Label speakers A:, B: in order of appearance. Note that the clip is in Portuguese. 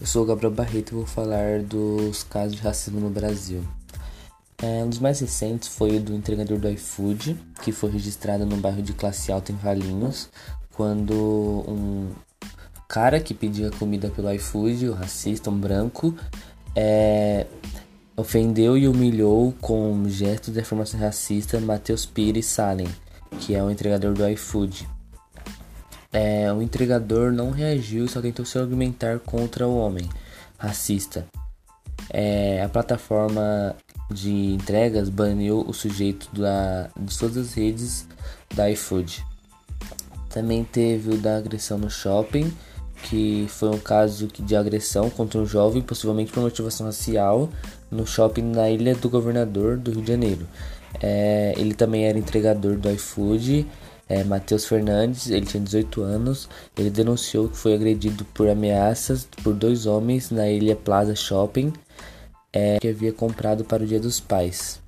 A: Eu sou o Gabriel Barreto e vou falar dos casos de racismo no Brasil. É, um dos mais recentes foi o do entregador do iFood, que foi registrado no bairro de classe alta em Valinhos, quando um cara que pedia comida pelo iFood, o racista, um branco, é, ofendeu e humilhou com gestos de afirmação racista Matheus Pires Salem, que é o entregador do iFood. É, o entregador não reagiu e só tentou se argumentar contra o homem racista. É, a plataforma de entregas baniu o sujeito da, de todas as redes da iFood. Também teve o da agressão no shopping, que foi um caso de agressão contra um jovem, possivelmente por motivação racial, no shopping na Ilha do Governador do Rio de Janeiro. É, ele também era entregador do iFood é, Matheus Fernandes, ele tinha 18 anos, ele denunciou que foi agredido por ameaças por dois homens na Ilha Plaza Shopping, é, que havia comprado para o Dia dos Pais.